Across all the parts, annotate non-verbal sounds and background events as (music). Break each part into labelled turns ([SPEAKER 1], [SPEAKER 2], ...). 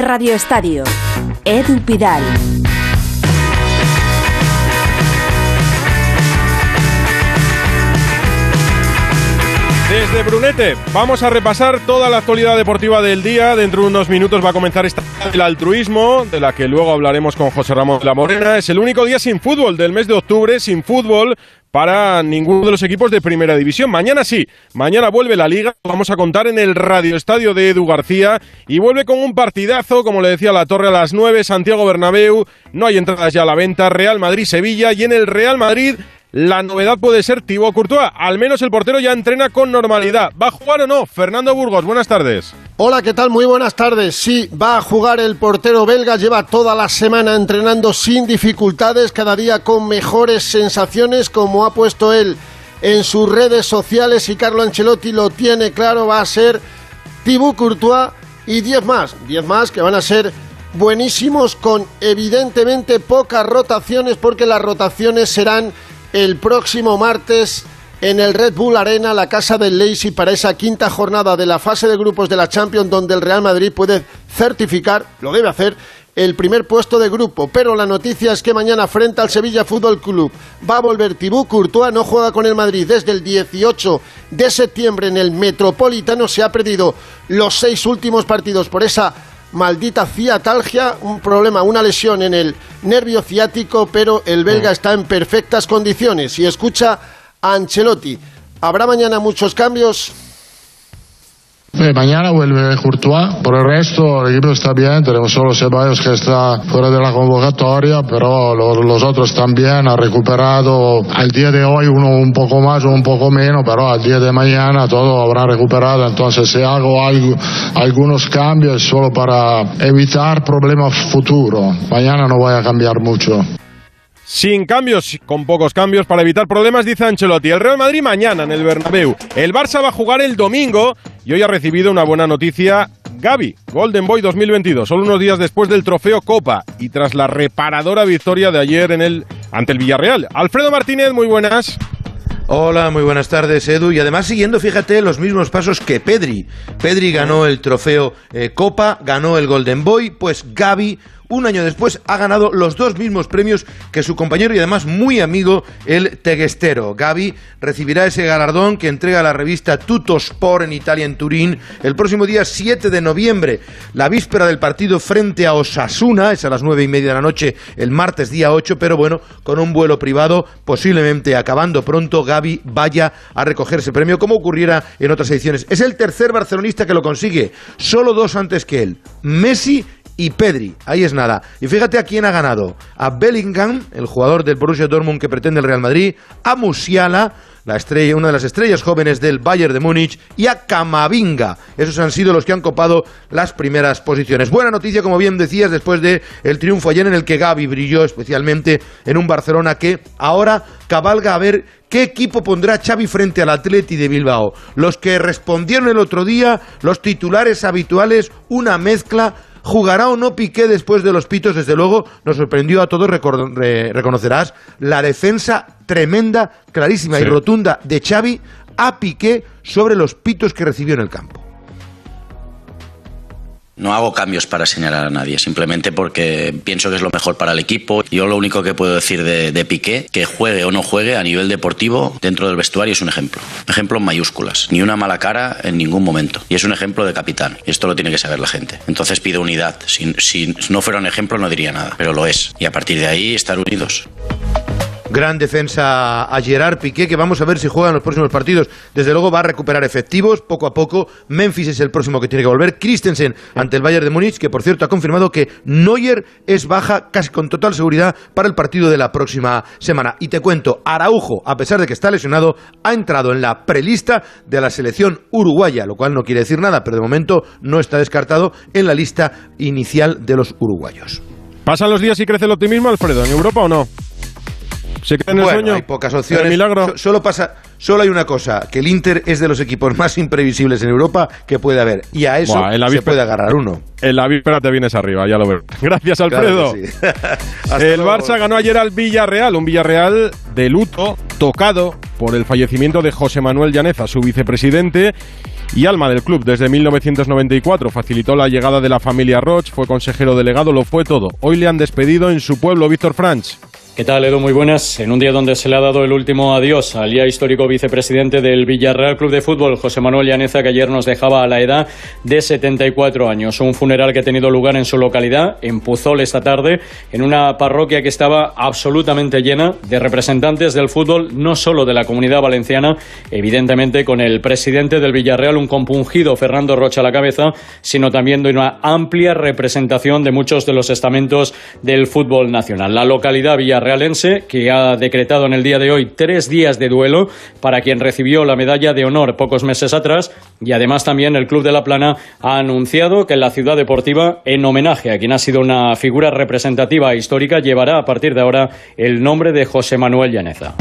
[SPEAKER 1] Radio Estadio. Edu Pidal.
[SPEAKER 2] Desde Brunete vamos a repasar toda la actualidad deportiva del día. Dentro de unos minutos va a comenzar esta el altruismo, de la que luego hablaremos con José Ramón la Morena. Es el único día sin fútbol del mes de octubre, sin fútbol para ninguno de los equipos de primera división. Mañana sí, mañana vuelve la liga, vamos a contar en el Radio Estadio de Edu García y vuelve con un partidazo, como le decía la Torre a las 9, Santiago Bernabéu, no hay entradas ya a la venta, Real Madrid-Sevilla y en el Real Madrid la novedad puede ser Thibaut Courtois. Al menos el portero ya entrena con normalidad. ¿Va a jugar o no? Fernando Burgos, buenas tardes.
[SPEAKER 3] Hola, ¿qué tal? Muy buenas tardes. Sí, va a jugar el portero belga. Lleva toda la semana entrenando sin dificultades, cada día con mejores sensaciones, como ha puesto él en sus redes sociales. Y Carlo Ancelotti lo tiene claro, va a ser Thibaut Courtois y 10 más. 10 más que van a ser buenísimos con evidentemente pocas rotaciones porque las rotaciones serán el próximo martes en el Red Bull Arena, la casa del Leipzig, para esa quinta jornada de la fase de grupos de la Champions, donde el Real Madrid puede certificar, lo debe hacer, el primer puesto de grupo. Pero la noticia es que mañana frente al Sevilla Fútbol Club va a volver Tibú Courtois, no juega con el Madrid desde el 18 de septiembre en el Metropolitano, se ha perdido los seis últimos partidos por esa maldita ciatalgia, un problema, una lesión en el nervio ciático, pero el belga mm. está en perfectas condiciones. Y escucha a Ancelotti. ¿Habrá mañana muchos cambios?
[SPEAKER 4] Eh, mañana vuelve Courtois, por el resto el equipo está bien, tenemos solo Ceballos que está fuera de la convocatoria, pero los, otros también. Han recuperado al día de hoy uno un poco más o un poco menos, pero al día de mañana todo habrá recuperado, entonces si hago algo, algunos cambios solo para evitar problemas futuros, mañana no voy a cambiar mucho.
[SPEAKER 2] Sin cambios, con pocos cambios para evitar problemas, dice Ancelotti. El Real Madrid mañana en el Bernabéu. El Barça va a jugar el domingo y hoy ha recibido una buena noticia Gaby, Golden Boy 2022, solo unos días después del trofeo Copa y tras la reparadora victoria de ayer en el ante el Villarreal. Alfredo Martínez, muy buenas.
[SPEAKER 5] Hola, muy buenas tardes, Edu. Y además siguiendo, fíjate, los mismos pasos que Pedri. Pedri ganó el trofeo eh, Copa, ganó el Golden Boy, pues Gaby un año después ha ganado los dos mismos premios que su compañero y además muy amigo, el Teguestero. Gaby recibirá ese galardón que entrega la revista Tutto Sport en Italia, en Turín, el próximo día 7 de noviembre, la víspera del partido frente a Osasuna, es a las nueve y media de la noche, el martes día 8, pero bueno, con un vuelo privado, posiblemente acabando pronto, Gaby vaya a recoger ese premio, como ocurriera en otras ediciones. Es el tercer barcelonista que lo consigue, solo dos antes que él, Messi y Pedri. Ahí es nada. Y fíjate a quién ha ganado. A Bellingham, el jugador del Borussia Dortmund que pretende el Real Madrid, a Musiala, la estrella, una de las estrellas jóvenes del Bayern de Múnich, y a Camavinga. Esos han sido los que han copado las primeras posiciones. Buena noticia, como bien decías, después de el triunfo ayer en el que Gaby brilló especialmente en un Barcelona que ahora cabalga a ver qué equipo pondrá Xavi frente al Atleti de Bilbao. Los que respondieron el otro día, los titulares habituales, una mezcla ¿Jugará o no Piqué después de los pitos? Desde luego, nos sorprendió a todos, reconocerás, la defensa tremenda, clarísima y rotunda de Xavi a Piqué sobre los pitos que recibió en el campo.
[SPEAKER 6] No hago cambios para señalar a nadie, simplemente porque pienso que es lo mejor para el equipo. Yo lo único que puedo decir de, Piqué, que juegue o no juegue a nivel deportivo dentro del vestuario es un ejemplo. Ejemplo en mayúsculas. Ni una mala cara en ningún momento. Y es un ejemplo de capitán. Y esto lo tiene que saber la gente. Entonces pido unidad. Si, si no fuera un ejemplo no diría nada, pero lo es. Y a partir de ahí estar unidos.
[SPEAKER 5] Gran defensa a Gerard Piqué, que vamos a ver si juega en los próximos partidos. Desde luego va a recuperar efectivos poco a poco. Memphis es el próximo que tiene que volver. Christensen ante el Bayern de Múnich, que por cierto ha confirmado que Neuer es baja casi con total seguridad para el partido de la próxima semana. Y te cuento, Araujo, a pesar de que está lesionado, ha entrado en la prelista de la selección uruguaya, lo cual no quiere decir nada, pero de momento no está descartado en la lista inicial de los uruguayos.
[SPEAKER 2] ¿Pasan los días y crece el optimismo, Alfredo, en Europa o no? ¿Se queda en el sueño?
[SPEAKER 5] Hay pocas opciones.
[SPEAKER 2] milagro?
[SPEAKER 5] solo pasa, solo hay una cosa, que el Inter es de los equipos más imprevisibles en Europa que puede haber. Y a eso se puede agarrar uno.
[SPEAKER 2] En la víspera te vienes arriba, ya lo veo. (laughs) Gracias, Alfredo. (laughs) el Barça ganó ayer al Villarreal, un Villarreal de luto, tocado por el fallecimiento de José Manuel Llaneza, su vicepresidente y alma del club desde 1994. Facilitó la llegada de la familia Roch, fue consejero delegado, lo fue todo. Hoy le han despedido en su pueblo, Víctor Franch.
[SPEAKER 7] ¿Qué tal, Edu? Muy buenas. En un día donde se le ha dado el último adiós al ya histórico vicepresidente del Villarreal Club de Fútbol, José Manuel Llaneza, que ayer nos dejaba a la edad de 74 años. Un funeral que ha tenido lugar en su localidad, en Puzol, esta tarde, en una parroquia que estaba absolutamente llena de representantes del fútbol, no solo de la comunidad valenciana, evidentemente con el presidente del Villarreal, un compungido Fernando Rocha a la cabeza, sino también de una amplia representación de muchos de los estamentos del fútbol nacional. La localidad Villarreal realense, que ha decretado en el día de hoy tres días de duelo para quien recibió la medalla de honor pocos meses atrás. Y además también el Club de la Plana ha anunciado que la ciudad deportiva, en homenaje a quien ha sido una figura representativa e histórica, llevará a partir de ahora el nombre de José Manuel Llaneza.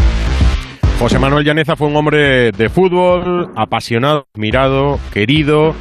[SPEAKER 2] José Manuel Llaneza fue un hombre de fútbol, apasionado, mirado, querido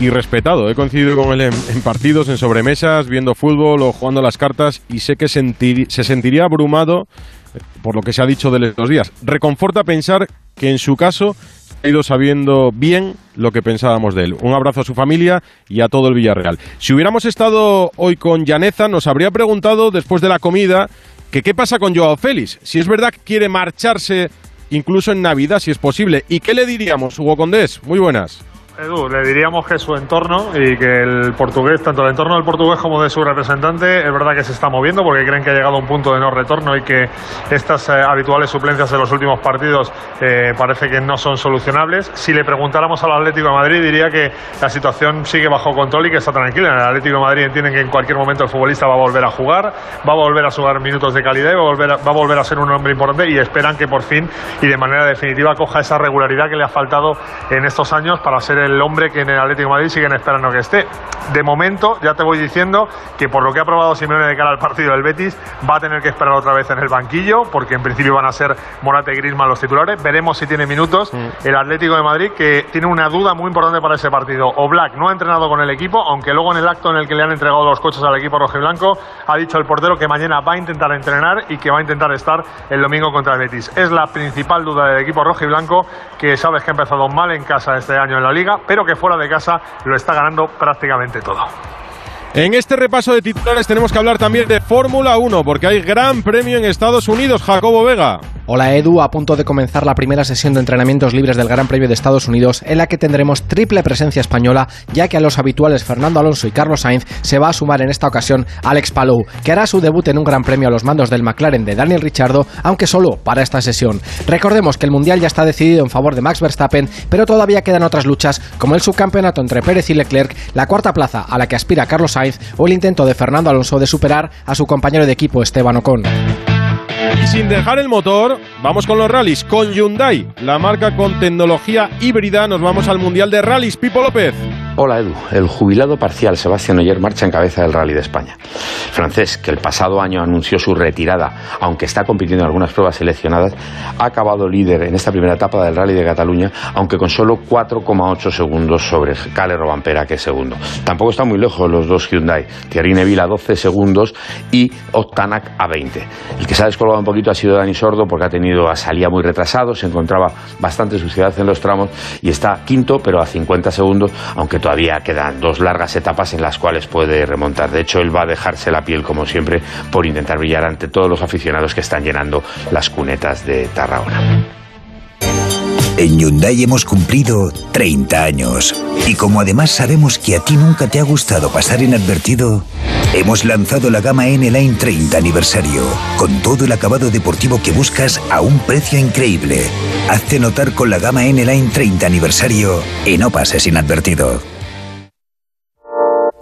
[SPEAKER 2] y respetado. He coincidido con él en, partidos, en sobremesas, viendo fútbol o jugando las cartas y sé que se sentiría abrumado eh, por lo que se ha dicho de estos días. Reconforta pensar que en su caso ha ido sabiendo bien lo que pensábamos de él. Un abrazo a su familia y a todo el Villarreal. Si hubiéramos estado hoy con Llaneza, nos habría preguntado después de la comida que qué pasa con Joao Félix. Si es verdad que quiere marcharse incluso en Navidad, si es posible. ¿Y qué le diríamos, Hugo Condés? Muy buenas.
[SPEAKER 8] Edu, le diríamos que su entorno y que el portugués, tanto el entorno del portugués como de su representante, es verdad que se está moviendo porque creen que ha llegado a un punto de no retorno y que estas eh, habituales suplencias de los últimos partidos eh, parece que no son solucionables. Si le preguntáramos al Atlético de Madrid, diría que la situación sigue bajo control y que está tranquila. En el Atlético de Madrid entienden que en cualquier momento el futbolista va a volver a jugar, va a volver a sumar minutos de calidad y va a volver a, va a, volver a ser un hombre importante y esperan que por fin y de manera definitiva coja esa regularidad que le ha faltado en estos años para ser el el hombre que en el Atlético de Madrid siguen esperando que esté. De momento, ya te voy diciendo que por lo que ha probado Simeone de cara al partido del Betis, va a tener que esperar otra vez en el banquillo, porque en principio van a ser Morata y Griezmann los titulares. Veremos si tiene minutos el Atlético de Madrid, que tiene una duda muy importante para ese partido. O Black no ha entrenado con el equipo, aunque luego en el acto en el que le han entregado los coches al equipo rojiblanco, ha dicho el portero que mañana va a intentar entrenar y que va a intentar estar el domingo contra el Betis. Es la principal duda del equipo rojiblanco, que sabes que ha empezado mal en casa este año en la liga, pero que fuera de casa lo está ganando prácticamente todo.
[SPEAKER 2] En este repaso de titulares tenemos que hablar también de Fórmula 1, porque hay gran premio en Estados Unidos, Jacobo Vega.
[SPEAKER 9] Hola Edu, a punto de comenzar la primera sesión de entrenamientos libres del Gran Premio de Estados Unidos, en la que tendremos triple presencia española, ya que a los habituales Fernando Alonso y Carlos Sainz se va a sumar en esta ocasión Alex Palou, que hará su debut en un Gran Premio a los mandos del McLaren de Daniel Ricciardo, aunque solo para esta sesión. Recordemos que el Mundial ya está decidido en favor de Max Verstappen, pero todavía quedan otras luchas, como el subcampeonato entre Pérez y Leclerc, la cuarta plaza a la que aspira Carlos Sainz o el intento de Fernando Alonso de superar a su compañero de equipo Esteban Ocon.
[SPEAKER 2] Y sin dejar el motor, vamos con los rallies. Con Hyundai, la marca con tecnología híbrida, nos vamos al Mundial de Rallys. Pipo López.
[SPEAKER 10] Hola Edu, el jubilado parcial Sebastián Oyer marcha en cabeza del Rally de España. Francés, que el pasado año anunció su retirada, aunque está compitiendo en algunas pruebas seleccionadas, ha acabado líder en esta primera etapa del Rally de Cataluña, aunque con solo 4,8 segundos sobre Cale Robampera, que es segundo. Tampoco están muy lejos los dos Hyundai, Thierry Neville a 12 segundos y Octanac a 20. El que se ha descolgado un poquito ha sido Dani Sordo porque ha tenido a salida muy retrasado, se encontraba bastante suciedad en los tramos y está quinto, pero a 50 segundos, aunque todavía quedan dos largas etapas en las cuales puede remontar. De hecho, él va a dejarse la piel, como siempre, por intentar brillar ante todos los aficionados que están llenando las cunetas de Tarragona.
[SPEAKER 11] En Hyundai hemos cumplido 30 años. Y como además sabemos que a ti nunca te ha gustado pasar inadvertido, hemos lanzado la gama N-Line 30 aniversario, con todo el acabado deportivo que buscas a un precio increíble. Hazte notar con la gama N-Line 30 aniversario y no pases inadvertido.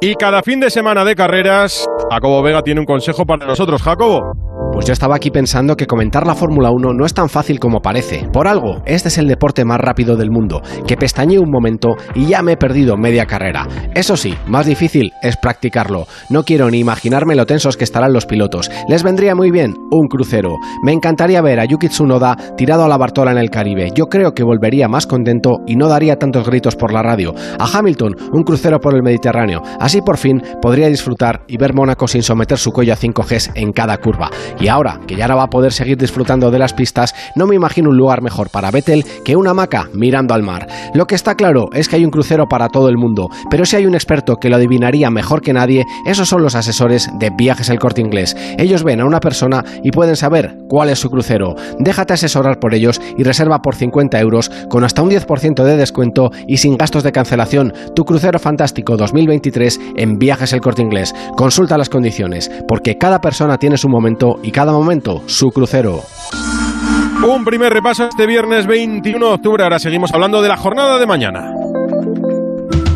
[SPEAKER 2] Y cada fin de semana de carreras, Jacobo Vega tiene un consejo para nosotros. Jacobo.
[SPEAKER 9] Pues yo estaba aquí pensando que comentar la Fórmula 1 no es tan fácil como parece. Por algo, este es el deporte más rápido del mundo, que pestañeé un momento y ya me he perdido media carrera. Eso sí, más difícil es practicarlo. No quiero ni imaginarme lo tensos que estarán los pilotos. Les vendría muy bien un crucero. Me encantaría ver a Yuki Tsunoda tirado a la Bartola en el Caribe. Yo creo que volvería más contento y no daría tantos gritos por la radio. A Hamilton, un crucero por el Mediterráneo. Así por fin podría disfrutar y ver Mónaco sin someter su cuello a 5 Gs en cada curva. Ahora, que ya no va a poder seguir disfrutando de las pistas, no me imagino un lugar mejor para Vettel que una hamaca mirando al mar. Lo que está claro es que hay un crucero para todo el mundo, pero si hay un experto que lo adivinaría mejor que nadie, esos son los asesores de Viajes El Corte Inglés. Ellos ven a una persona y pueden saber cuál es su crucero. Déjate asesorar por ellos y reserva por 50 euros con hasta un 10% de descuento y sin gastos de cancelación tu crucero fantástico 2023 en Viajes El Corte Inglés. Consulta las condiciones, porque cada persona tiene su momento y cada momento su crucero.
[SPEAKER 2] Un primer repaso este viernes 21 de octubre. Ahora seguimos hablando de la jornada de mañana.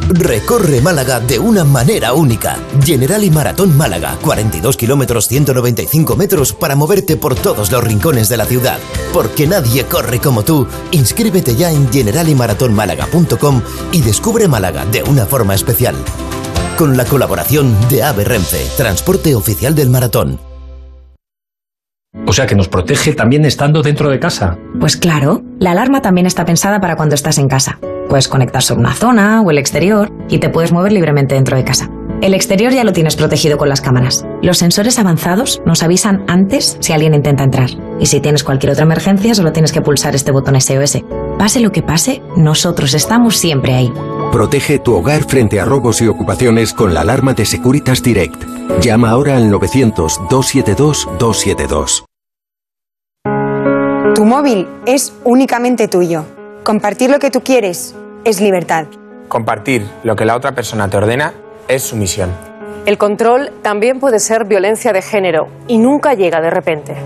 [SPEAKER 12] Recorre Málaga de una manera única. General y Maratón Málaga, 42 kilómetros 195 metros para moverte por todos los rincones de la ciudad. Porque nadie corre como tú. Inscríbete ya en generalymaratonmálaga.com y descubre Málaga de una forma especial. Con la colaboración de AVE Renfe, transporte oficial del maratón.
[SPEAKER 13] O sea que nos protege también estando dentro de casa.
[SPEAKER 14] Pues claro, la alarma también está pensada para cuando estás en casa. Puedes conectar sobre una zona o el exterior y te puedes mover libremente dentro de casa. El exterior ya lo tienes protegido con las cámaras. Los sensores avanzados nos avisan antes si alguien intenta entrar. Y si tienes cualquier otra emergencia, solo tienes que pulsar este botón SOS. Pase lo que pase, nosotros estamos siempre ahí.
[SPEAKER 15] Protege tu hogar frente a robos y ocupaciones con la alarma de Securitas Direct. Llama ahora al 900-272-272.
[SPEAKER 16] Tu móvil es únicamente tuyo. Compartir lo que tú quieres es libertad.
[SPEAKER 17] Compartir lo que la otra persona te ordena es sumisión.
[SPEAKER 18] El control también puede ser violencia de género y nunca llega de repente.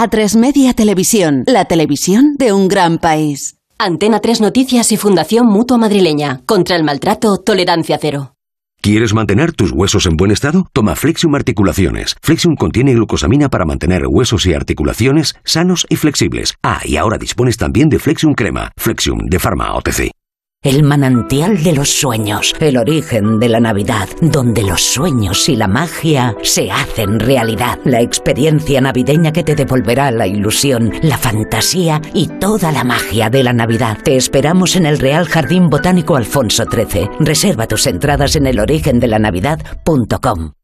[SPEAKER 1] A3 Media Televisión, la televisión de un gran país.
[SPEAKER 19] Antena 3 Noticias y Fundación Mutua Madrileña. Contra el maltrato, tolerancia cero.
[SPEAKER 20] ¿Quieres mantener tus huesos en buen estado? Toma Flexium Articulaciones. Flexium contiene glucosamina para mantener huesos y articulaciones sanos y flexibles. Ah, y ahora dispones también de Flexium Crema. Flexium de Pharma OTC.
[SPEAKER 21] El manantial de los sueños, el origen de la Navidad, donde los sueños y la magia se hacen realidad. La experiencia navideña que te devolverá la ilusión, la fantasía y toda la magia de la Navidad. Te esperamos en el Real Jardín Botánico Alfonso XIII. Reserva tus entradas en elorigendelannavidad.com.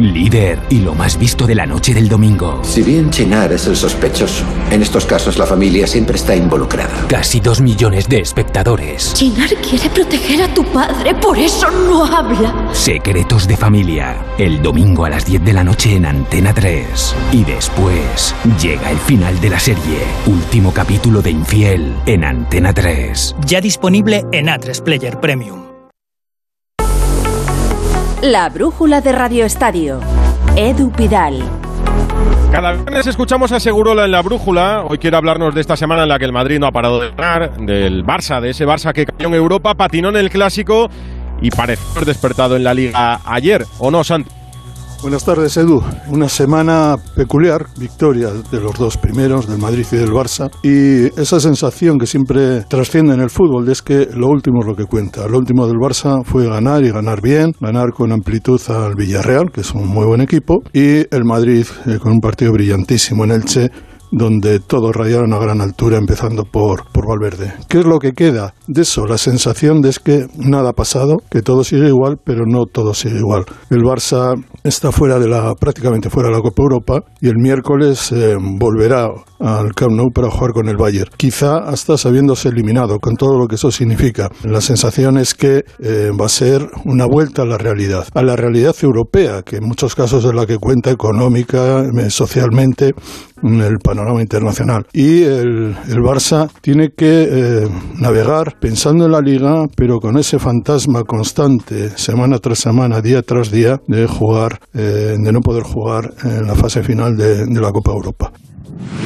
[SPEAKER 22] Líder y lo más visto de la noche del domingo.
[SPEAKER 23] Si bien Chinar es el sospechoso, en estos casos la familia siempre está involucrada.
[SPEAKER 22] Casi dos millones de espectadores.
[SPEAKER 24] Chinar quiere proteger a tu padre, por eso no habla.
[SPEAKER 22] Secretos de familia. El domingo a las 10 de la noche en Antena 3. Y después llega el final de la serie. Último capítulo de Infiel en Antena 3.
[SPEAKER 25] Ya disponible en A3 Player Premium.
[SPEAKER 1] La brújula de Radio Estadio. Edu Pidal.
[SPEAKER 2] Cada viernes escuchamos a Segurola en la brújula. Hoy quiere hablarnos de esta semana en la que el Madrid no ha parado de ganar, del Barça, de ese Barça que cayó en Europa, patinó en el clásico y pareció despertado en la liga ayer, ¿o no, Santi?
[SPEAKER 26] Buenas tardes, Edu. Una semana peculiar, victoria de los dos primeros, del Madrid y del Barça, y esa sensación que siempre trasciende en el fútbol es que lo último es lo que cuenta. Lo último del Barça fue ganar y ganar bien, ganar con amplitud al Villarreal, que es un muy buen equipo, y el Madrid eh, con un partido brillantísimo en Elche donde todos rayaron a gran altura, empezando por, por Valverde. ¿Qué es lo que queda de eso? La sensación de es que nada ha pasado, que todo sigue igual, pero no todo sigue igual. El Barça está fuera de la, prácticamente fuera de la Copa Europa y el miércoles eh, volverá al Camp Nou para jugar con el Bayern. Quizá hasta sabiéndose eliminado, con todo lo que eso significa. La sensación es que eh, va a ser una vuelta a la realidad, a la realidad europea, que en muchos casos es la que cuenta económica, eh, socialmente, en el panorama internacional. Y el, el Barça tiene que eh, navegar pensando en la liga, pero con ese fantasma constante, semana tras semana, día tras día, de jugar, de no poder jugar en la fase final de, de la Copa Europa.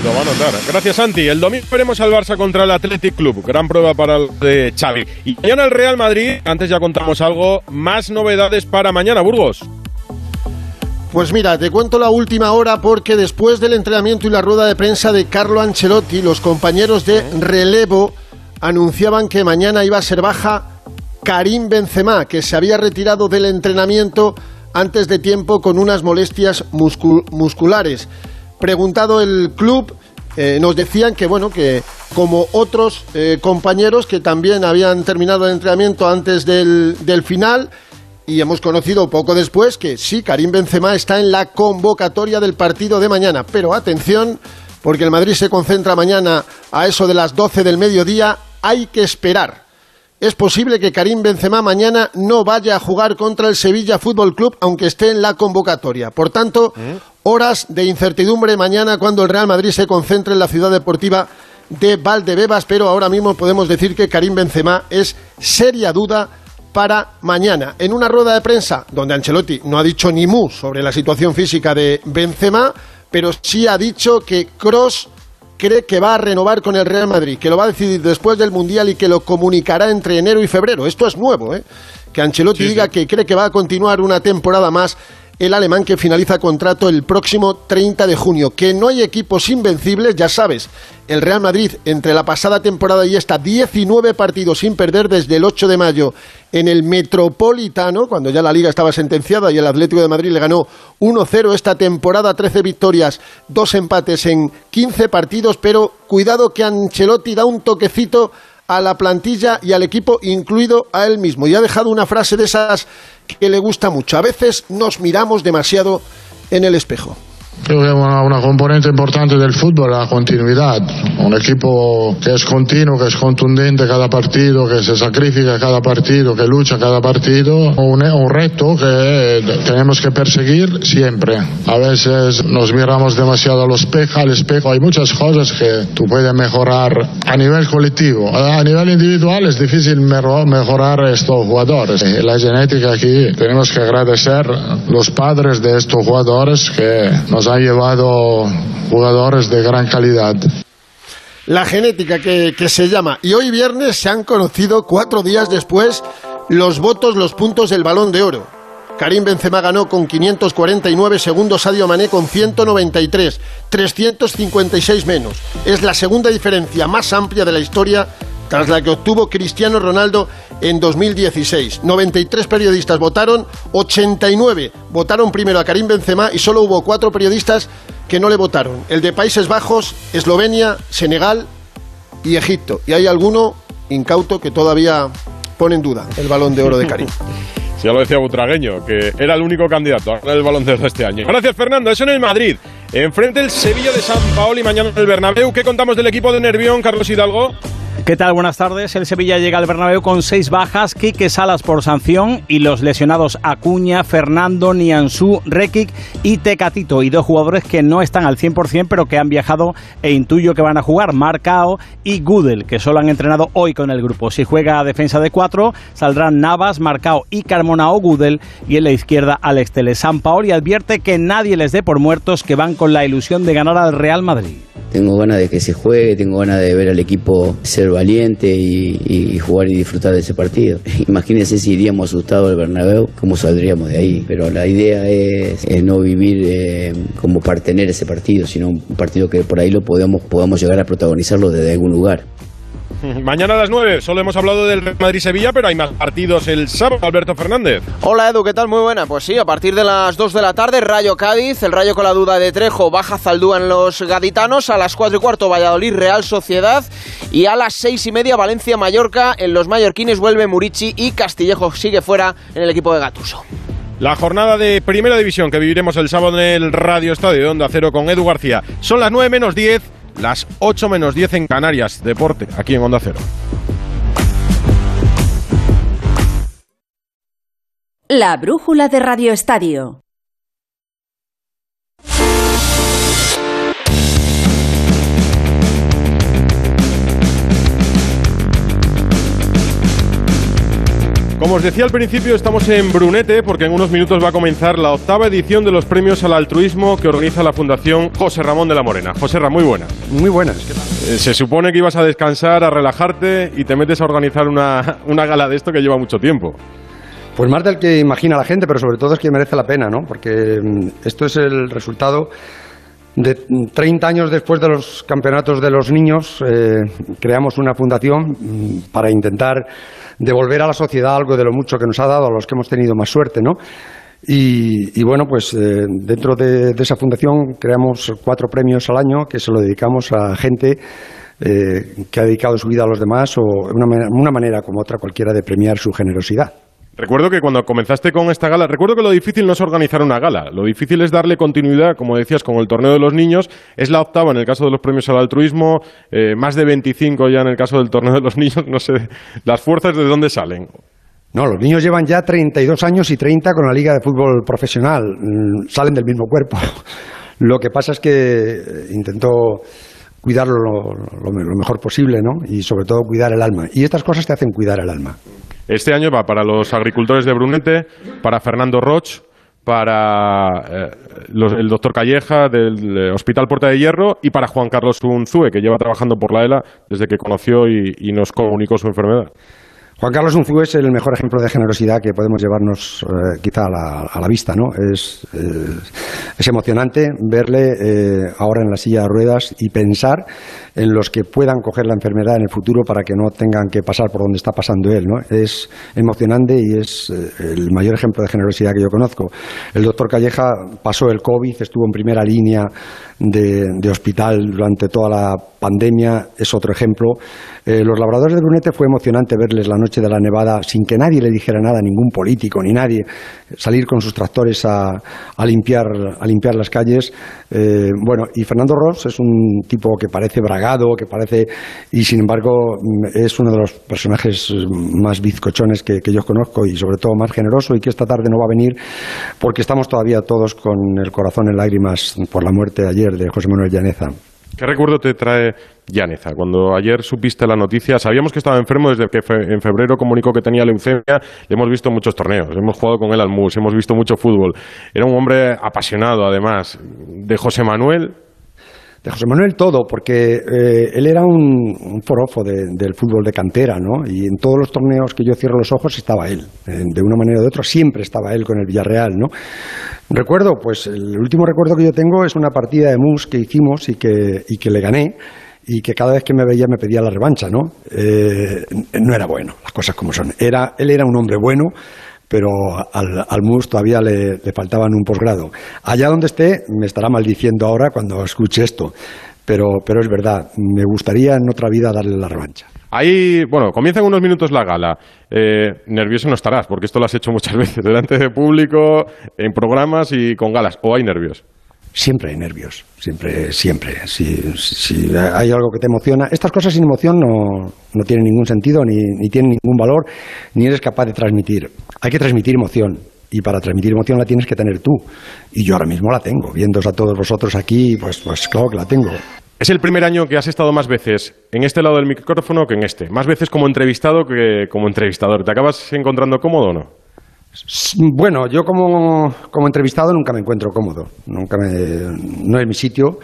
[SPEAKER 2] Lo va a notar. Gracias, Santi. El domingo veremos al Barça contra el Athletic Club. Gran prueba para el de Xavi. Y mañana el Real Madrid. Antes ya contamos algo. Más novedades para mañana, Burgos.
[SPEAKER 3] Pues mira, te cuento la última hora porque después del entrenamiento y la rueda de prensa de Carlo Ancelotti, los compañeros de relevo anunciaban que mañana iba a ser baja Karim Benzema, que se había retirado del entrenamiento antes de tiempo con unas molestias musculares. Preguntado el club, eh, nos decían que, bueno, que como otros eh, compañeros que también habían terminado el entrenamiento antes del, del final, y hemos conocido poco después que sí, Karim Benzema está en la convocatoria del partido de mañana. Pero atención, porque el Madrid se concentra mañana a eso de las 12 del mediodía, hay que esperar. Es posible que Karim Benzema mañana no vaya a jugar contra el Sevilla Fútbol Club, aunque esté en la convocatoria. Por tanto, horas de incertidumbre mañana cuando el Real Madrid se concentre en la ciudad deportiva de Valdebebas, pero ahora mismo podemos decir que Karim Benzema es seria duda para mañana. En una rueda de prensa donde Ancelotti no ha dicho ni mu sobre la situación física de Benzema, pero sí ha dicho que Cross cree que va a renovar con el Real Madrid, que lo va a decidir después del Mundial y que lo comunicará entre enero y febrero. Esto es nuevo, ¿eh? Que Ancelotti diga que cree que va a continuar una temporada más el alemán que finaliza contrato el próximo 30 de junio. Que no hay equipos invencibles, ya sabes. El Real Madrid, entre la pasada temporada y esta, 19 partidos sin perder desde el 8 de mayo en el Metropolitano, cuando ya la liga estaba sentenciada y el Atlético de Madrid le ganó 1-0 esta temporada, 13 victorias, dos empates en 15 partidos, pero cuidado que Ancelotti da un toquecito a la plantilla y al equipo, incluido a él mismo. Y ha dejado una frase de esas que le gusta mucho. A veces nos miramos demasiado en el espejo.
[SPEAKER 27] Creo que una, una componente importante del fútbol es la continuidad. Un equipo que es continuo, que es contundente cada partido, que se sacrifica cada partido, que lucha cada partido. Un, un reto que tenemos que perseguir siempre. A veces nos miramos demasiado al espejo, al espejo. Hay muchas cosas que tú puedes mejorar a nivel colectivo. A nivel individual es difícil mejorar estos jugadores. La genética aquí tenemos que agradecer los padres de estos jugadores que nos ha llevado jugadores de gran calidad.
[SPEAKER 3] La genética que, que, se llama. Y hoy viernes se han conocido, cuatro días después, los votos, los puntos del balón de oro. Karim Benzema ganó con 549 segundos, Sadio Mané con 193, 356 menos. Es la segunda diferencia más amplia de la historia tras la que obtuvo Cristiano Ronaldo en 2016. 93 periodistas votaron, 89 votaron primero a Karim Benzema y solo hubo cuatro periodistas que no le votaron. El de Países Bajos, Eslovenia, Senegal y Egipto. Y hay alguno incauto que todavía pone en duda el balón de oro de Karim. (laughs)
[SPEAKER 2] Ya lo decía Butragueño, que era el único candidato a ganar el balón de este año. Gracias, Fernando. Eso en el Madrid. Enfrente el Sevilla de San Paolo y mañana el Bernabéu. ¿Qué contamos del equipo de Nervión, Carlos Hidalgo?
[SPEAKER 28] ¿Qué tal? Buenas tardes. El Sevilla llega al Bernabéu con seis bajas, Quique Salas por sanción y los lesionados Acuña, Fernando, Nianzú, Rekic y Tecatito y dos jugadores que no están al 100% pero que han viajado e intuyo que van a jugar, Marcao y Gudel, que solo han entrenado hoy con el grupo. Si juega a defensa de cuatro, saldrán Navas, Marcao y Carmona o Gudel y en la izquierda Alex Tele. San Paoli advierte que nadie les dé por muertos que van con la ilusión de ganar al Real Madrid.
[SPEAKER 29] Tengo ganas de que se juegue, tengo ganas de ver al equipo ser valiente y, jugar y disfrutar de ese partido. (laughs) Imagínense si iríamos asustados al Bernabéu, cómo saldríamos de ahí. Pero la idea es, no vivir eh, como partener ese partido, sino un partido que por ahí lo podamos, podamos llegar a protagonizarlo desde algún lugar. (laughs)
[SPEAKER 2] Mañana a las 9, solo hemos hablado del Real Madrid-Sevilla, pero hay más partidos el sábado, Alberto Fernández.
[SPEAKER 30] Hola Edu, ¿qué tal? Muy buena. Pues sí, a partir de las 2 de la tarde, Rayo Cádiz, el Rayo con la duda de Trejo, baja Zaldúa en los gaditanos, a las 4 y cuarto Valladolid, Real Sociedad, y a las 6 y media Valencia-Mallorca, en los mallorquines vuelve Murici y Castillejo sigue fuera en el equipo de Gatuso.
[SPEAKER 2] La jornada de Primera División que viviremos el sábado en el Radio Estadio de Onda Cero con Edu García. Son las 9 menos 10 las 8 menos 10 en Canarias, deporte, aquí en Onda Cero.
[SPEAKER 1] La brújula de Radio Estadio.
[SPEAKER 2] Como os decía al principio, estamos en Brunete porque en unos minutos va a comenzar la octava edición de los premios al altruismo que organiza la Fundación José Ramón de la Morena. José Ramón, muy buenas.
[SPEAKER 31] Muy buenas.
[SPEAKER 2] Eh, se supone que ibas a descansar, a relajarte y te metes a organizar una, (laughs) una gala de esto que lleva mucho tiempo.
[SPEAKER 31] Pues más del que imagina la gente, pero sobre todo es que merece la pena, ¿no? Porque esto es el resultado de 30 años después de los campeonatos de los niños, eh, creamos una fundación para intentar devolver a la sociedad algo de lo mucho que nos ha dado a los que hemos tenido más suerte, ¿no? Y, bueno, pues eh, dentro de, de, esa fundación creamos cuatro premios al año que se lo dedicamos a gente eh, que ha dedicado su vida a los demás o una, una manera como otra cualquiera de premiar su generosidad.
[SPEAKER 2] Recuerdo que cuando comenzaste con esta gala, recuerdo que lo difícil no es organizar una gala, lo difícil es darle continuidad, como decías, con el torneo de los niños. Es la octava en el caso de los premios al altruismo, eh, más de 25 ya en el caso del torneo de los (laughs) niños. No sé, las fuerzas de dónde salen.
[SPEAKER 31] No, los niños llevan ya 32 años y 30 con la Liga de Fútbol Profesional. Mm, Salen del mismo cuerpo. (laughs) Lo que pasa es que eh, intentó cuidarlo lo, lo- lo mejor posible, ¿no? Y sobre todo cuidar el alma. Y estas cosas te hacen cuidar el alma.
[SPEAKER 2] Este año va para los agricultores de Brunete, para Fernando Roch, para eh, los- el doctor Calleja del eh, Hospital Puerta de Hierro y para Juan Carlos Unzúe, que lleva trabajando por la ELA desde que conoció y, y nos comunicó su enfermedad.
[SPEAKER 31] Juan Carlos Unzú es el mejor ejemplo de generosidad que podemos llevarnos eh, quizá a la, a la vista, ¿no? Es, eh, es emocionante verle eh, ahora en la silla de ruedas y pensar en los que puedan coger la enfermedad en el futuro para que no tengan que pasar por donde está pasando él, ¿no? Es emocionante y es eh, el mayor ejemplo de generosidad que yo conozco. El doctor Calleja pasó el COVID, estuvo en primera línea de, de hospital durante toda la pandemia, es otro ejemplo. Eh, los labradores de Brunete fue emocionante verles la noche de la nevada sin que nadie le dijera nada, ningún político ni nadie, salir con sus tractores a, a limpiar, a limpiar las calles. Eh, bueno, y Fernando Ross es un tipo que parece bragado, que parece, y sin embargo mm, es uno de los personajes mm, más bizcochones que, yo conozco y sobre todo más generoso y que esta tarde no va a venir porque estamos todavía todos con el corazón en lágrimas por la muerte ayer de José Manuel Llaneza.
[SPEAKER 2] ¿Qué recuerdo te trae Llaneza? Cuando ayer supiste la noticia, sabíamos que estaba enfermo desde que fe- en febrero comunicó que tenía leucemia. Le hemos visto muchos torneos, hemos jugado con él al mus, hemos visto mucho fútbol. Era un hombre apasionado, además. De José Manuel,
[SPEAKER 31] De José Manuel todo, porque eh, él era un, un forofo de- del fútbol de cantera, ¿no? Y en todos los torneos que yo cierro los ojos estaba él. De una manera o de otra siempre estaba él con el Villarreal, ¿no? Recuerdo, pues el último recuerdo que yo tengo es una partida de mus que hicimos y que, y que le gané y que cada vez que me veía me pedía la revancha, ¿no? Eh, no era bueno, las cosas como son. Era, él era un hombre bueno, pero al, al MUS todavía le, le faltaban un posgrado. Allá donde esté, me estará maldiciendo ahora cuando escuche esto, pero, pero es verdad, me gustaría en otra vida darle la revancha.
[SPEAKER 2] Ahí, bueno, comienza en unos minutos la gala. Eh, nervioso no estarás, porque esto lo has hecho muchas (laughs) veces, delante de público, en programas y con galas. ¿O hay nervios?
[SPEAKER 31] Siempre hay nervios, siempre, siempre. Si, si hay algo que te emociona, estas cosas sin emoción no, no tienen ningún sentido, ni, ni tienen ningún valor, ni eres capaz de transmitir. Hay que transmitir emoción. Y para transmitir emoción la tienes que tener tú. Y yo ahora mismo la tengo. Viéndos a todos vosotros aquí, pues, pues claro que la tengo.
[SPEAKER 2] Es el primer año que has estado más veces en este lado del micrófono que en este. Más veces como entrevistado que como entrevistador. ¿Te acabas encontrando cómodo o no?
[SPEAKER 31] Bueno, yo como, como entrevistado nunca me encuentro cómodo, nunca me, no es mi sitio.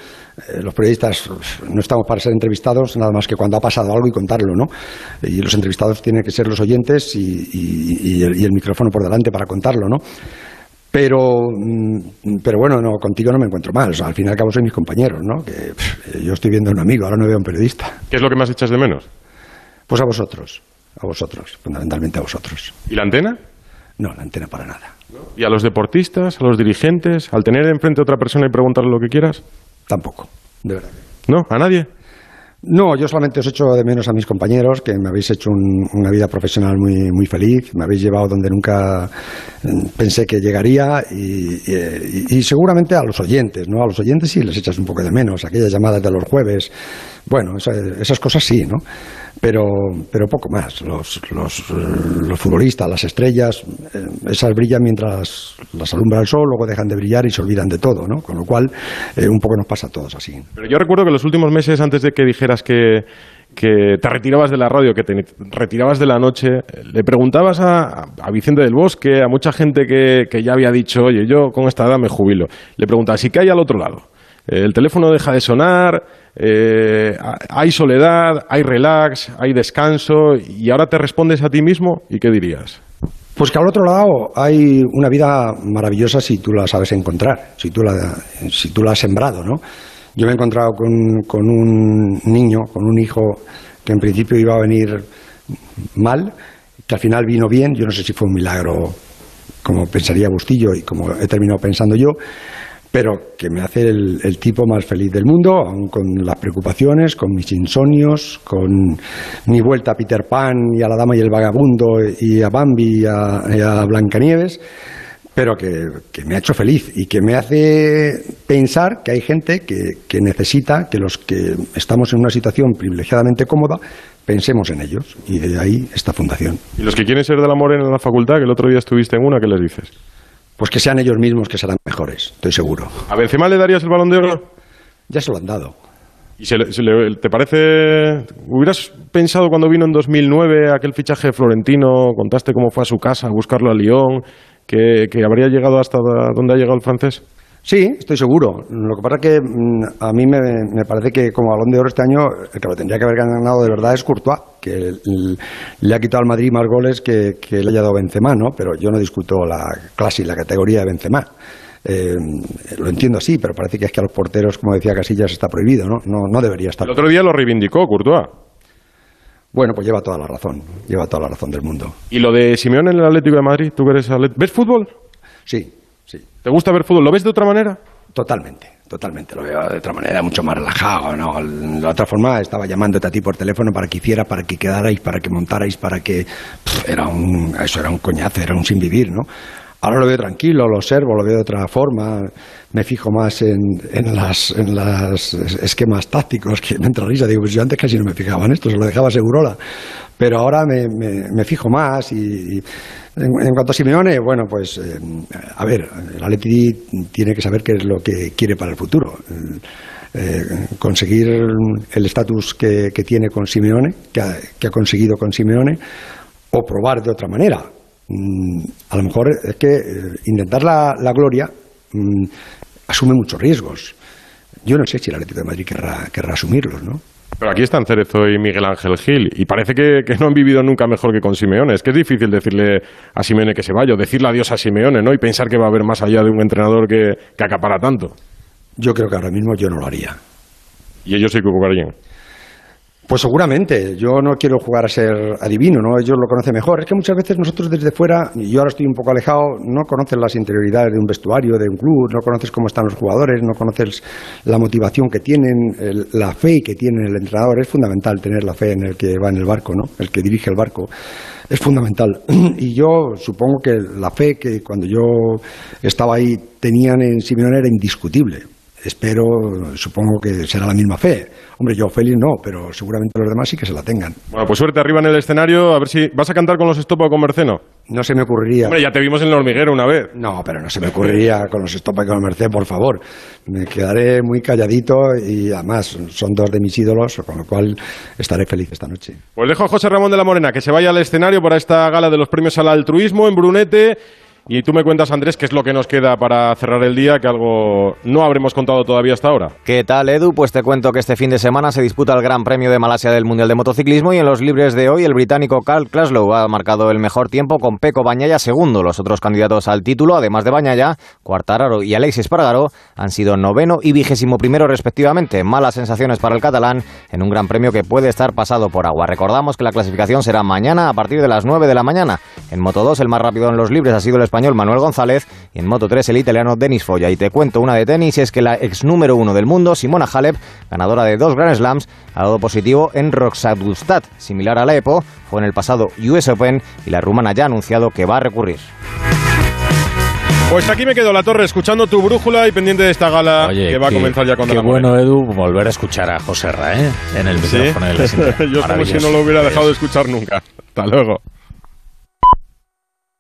[SPEAKER 31] Eh, los periodistas no estamos para ser entrevistados, nada más que cuando ha pasado algo y contarlo, ¿no? Y los entrevistados tienen que ser los oyentes y, y- y el, y el micrófono por delante para contarlo, ¿no? Pero, mm, pero bueno, no, contigo no me encuentro mal. O sea, al fin y al cabo soy mis compañeros, ¿no? Que pff, yo estoy viendo a un amigo, ahora no veo a un periodista.
[SPEAKER 2] ¿Qué es lo que más echas de menos?
[SPEAKER 31] Pues a vosotros, a vosotros, fundamentalmente a vosotros.
[SPEAKER 2] ¿Y la antena?
[SPEAKER 31] No, la antena para nada.
[SPEAKER 2] ¿Y a los deportistas, a los dirigentes, al tener enfrente a otra persona y preguntarle lo que quieras?
[SPEAKER 31] Tampoco, de verdad.
[SPEAKER 2] ¿No? ¿A nadie?
[SPEAKER 31] No, yo solamente os echo de menos a mis compañeros, que me habéis hecho un- una vida profesional muy, muy feliz, me habéis llevado donde nunca mm, pensé que llegaría y, y- y seguramente a los oyentes, ¿no? A los oyentes sí les echas un poco de menos, aquellas llamadas de los jueves, bueno, esa- esas cosas sí, ¿no? Pero, pero poco más. Los, los, los futbolistas, las estrellas, eh, esas brillan mientras las alumbra el sol, luego dejan de brillar y se olvidan de todo, ¿no? Con lo cual, eh, un poco nos pasa a todos así.
[SPEAKER 2] Pero yo recuerdo que los últimos meses, antes de que dijeras que, que te retirabas de la radio, que te retirabas de la noche, le preguntabas a, a Vicente del Bosque, a mucha gente que, que ya había dicho, oye, yo con esta edad me jubilo. Le preguntabas, ¿y qué hay al otro lado? El teléfono deja de sonar, eh, hay soledad, hay relax, hay descanso, y ahora te respondes a ti mismo, ¿y qué dirías?
[SPEAKER 31] Pues que al otro lado hay una vida maravillosa si tú la sabes encontrar, si tú la, si tú la has sembrado, ¿no? Yo me he encontrado con, con un niño, con un hijo que en principio iba a venir mal, que al final vino bien, yo no sé si fue un milagro como pensaría Bustillo y como he terminado pensando yo, pero que me hace el, el, tipo más feliz del mundo, aun con las preocupaciones, con mis insomnios, con mi vuelta a Peter Pan y a la Dama y el Vagabundo y a Bambi y a, Blancanieves, pero que, me ha hecho feliz y que me hace pensar que hay gente que, que necesita que los que estamos en una situación privilegiadamente cómoda pensemos en ellos y de ahí esta fundación.
[SPEAKER 2] ¿Y los que quieren ser de la Morena en la facultad, que el otro día estuviste en una, qué les dices?
[SPEAKER 31] Pues que sean ellos mismos que serán mejores, estoy seguro.
[SPEAKER 2] ¿A Benzema le darías el balón de oro?
[SPEAKER 31] Ya se lo han dado.
[SPEAKER 2] ¿Y se le, se le, te parece... ¿Hubieras pensado cuando vino en 2009 aquel fichaje Florentino, contaste cómo fue a su casa a buscarlo a Lyon, que, que habría llegado hasta donde ha llegado el francés?
[SPEAKER 31] Sí, estoy seguro. Lo que pasa es que mm, a mí me, me, parece que como balón de oro este año, el que lo tendría que haber ganado de verdad es Courtois, que le ha quitado al Madrid más goles que, que le haya dado Benzema, ¿no? Pero yo no discuto la clase y la categoría de Benzema. Eh, lo entiendo así, pero parece que es que a los porteros, como decía Casillas, está prohibido, ¿no? No, no debería estar.
[SPEAKER 2] El otro día lo reivindicó Courtois.
[SPEAKER 31] Bueno, pues lleva toda la razón, lleva toda la razón del mundo.
[SPEAKER 2] ¿Y lo de Simeone en el Atlético de Madrid? ¿Tú que eres atlet... ¿Ves fútbol?
[SPEAKER 31] Sí, sí.
[SPEAKER 2] ¿Te gusta ver fútbol? ¿Lo ves de otra manera?
[SPEAKER 31] Totalmente, totalmente. Lo veo de otra manera, mucho más relajado, ¿no? De otra forma, estaba llamándote a ti por teléfono para que hicieras, para que quedarais, para que montarais, para que... Era un, eso era un coñazo, era un sin vivir, ¿no? Ahora lo veo tranquilo, lo observo, lo veo de otra forma, me fijo más en, en las en las esquemas tácticos que me entra risa. Digo, pues yo antes casi no me fijaba en esto, se lo dejaba Segurola. Pero ahora me, me, fijo más y, en, cuanto a Simeone, bueno, pues eh, a ver, el Atleti tiene que saber qué es lo que quiere para el futuro. Eh, conseguir el estatus que, que, tiene con Simeone, que ha, que ha conseguido con Simeone, o probar de otra manera a lo mejor es que eh, intentar la, la gloria mmm, asume muchos riesgos. Yo no sé si el Atlético de Madrid querrá, querrá asumirlos, ¿no?
[SPEAKER 2] Pero aquí están Cerezo y Miguel Ángel Gil y parece que, que, no han vivido nunca mejor que con Simeone. Es que es difícil decirle a Simeone que se vaya o decirle adiós a Simeone, ¿no? Y pensar que va a haber más allá de un entrenador que, que acapara tanto.
[SPEAKER 31] Yo creo que ahora mismo yo no lo haría.
[SPEAKER 2] Y ellos sí que.
[SPEAKER 31] Pues seguramente, yo no quiero jugar a ser adivino, ¿no? Ellos lo conocen mejor. Es que muchas veces nosotros desde fuera, y yo ahora estoy un poco alejado, no conoces las interioridades de un vestuario, de un club, no conoces cómo están los jugadores, no conoces la motivación que tienen, el, la fe que tiene el entrenador. Es fundamental tener la fe en el que va en el barco, ¿no? El que dirige el barco. Es fundamental. (clears throat) Y yo supongo que la fe que cuando yo estaba ahí tenían en Simeone era indiscutible espero, supongo que será la misma fe. Hombre, yo feliz no, pero seguramente los demás sí que se la tengan.
[SPEAKER 2] Bueno, pues suerte arriba en el escenario, a ver si vas a cantar con los Estopa con Merceno.
[SPEAKER 31] No se me ocurriría.
[SPEAKER 2] Hombre, ya te vimos en el hormiguero una vez.
[SPEAKER 31] No, pero no se me ocurriría con los Estopa con Merced, por favor. Me quedaré muy calladito y además son dos de mis ídolos, con lo cual estaré feliz esta noche.
[SPEAKER 2] Pues dejo a José Ramón de la Morena que se vaya al escenario para esta gala de los premios al altruismo en Brunete. Y tú me cuentas, Andrés, qué es lo que nos queda para cerrar el día, que algo no habremos contado todavía hasta ahora.
[SPEAKER 32] ¿Qué tal, Edu? Pues te cuento que este fin de semana se disputa el Gran Premio de Malasia del Mundial de Motociclismo y en los libres de hoy el británico Carl Klaslow ha marcado el mejor tiempo con Peco Bañaya segundo. Los otros candidatos al título, además de Bañaya, Cuartararo y Alexis Espargaró, han sido noveno y vigésimo primero respectivamente. Malas sensaciones para el catalán en un Gran Premio que puede estar pasado por agua. Recordamos que la clasificación será mañana a partir de las 9 de la mañana. En Moto 2 el más rápido en los libres ha sido el español Manuel González y en Moto 3 el italiano Denis Foya. Y te cuento una de tenis, es que la ex número uno del mundo, Simona Halep, ganadora de dos Grand Slams, ha dado positivo en Roxadustat, similar a la EPO, fue en el pasado US Open y la rumana ya ha anunciado que va a recurrir.
[SPEAKER 2] Pues aquí me quedo la torre escuchando tu brújula y pendiente de esta gala
[SPEAKER 33] Oye,
[SPEAKER 2] que va a comenzar ya con
[SPEAKER 33] Qué
[SPEAKER 2] la
[SPEAKER 33] bueno, Edu, volver a escuchar a José Ra, ¿eh? En el
[SPEAKER 2] ¿Sí?
[SPEAKER 33] micrófono de la (laughs)
[SPEAKER 2] Yo como si no lo hubiera dejado de escuchar nunca. Hasta luego.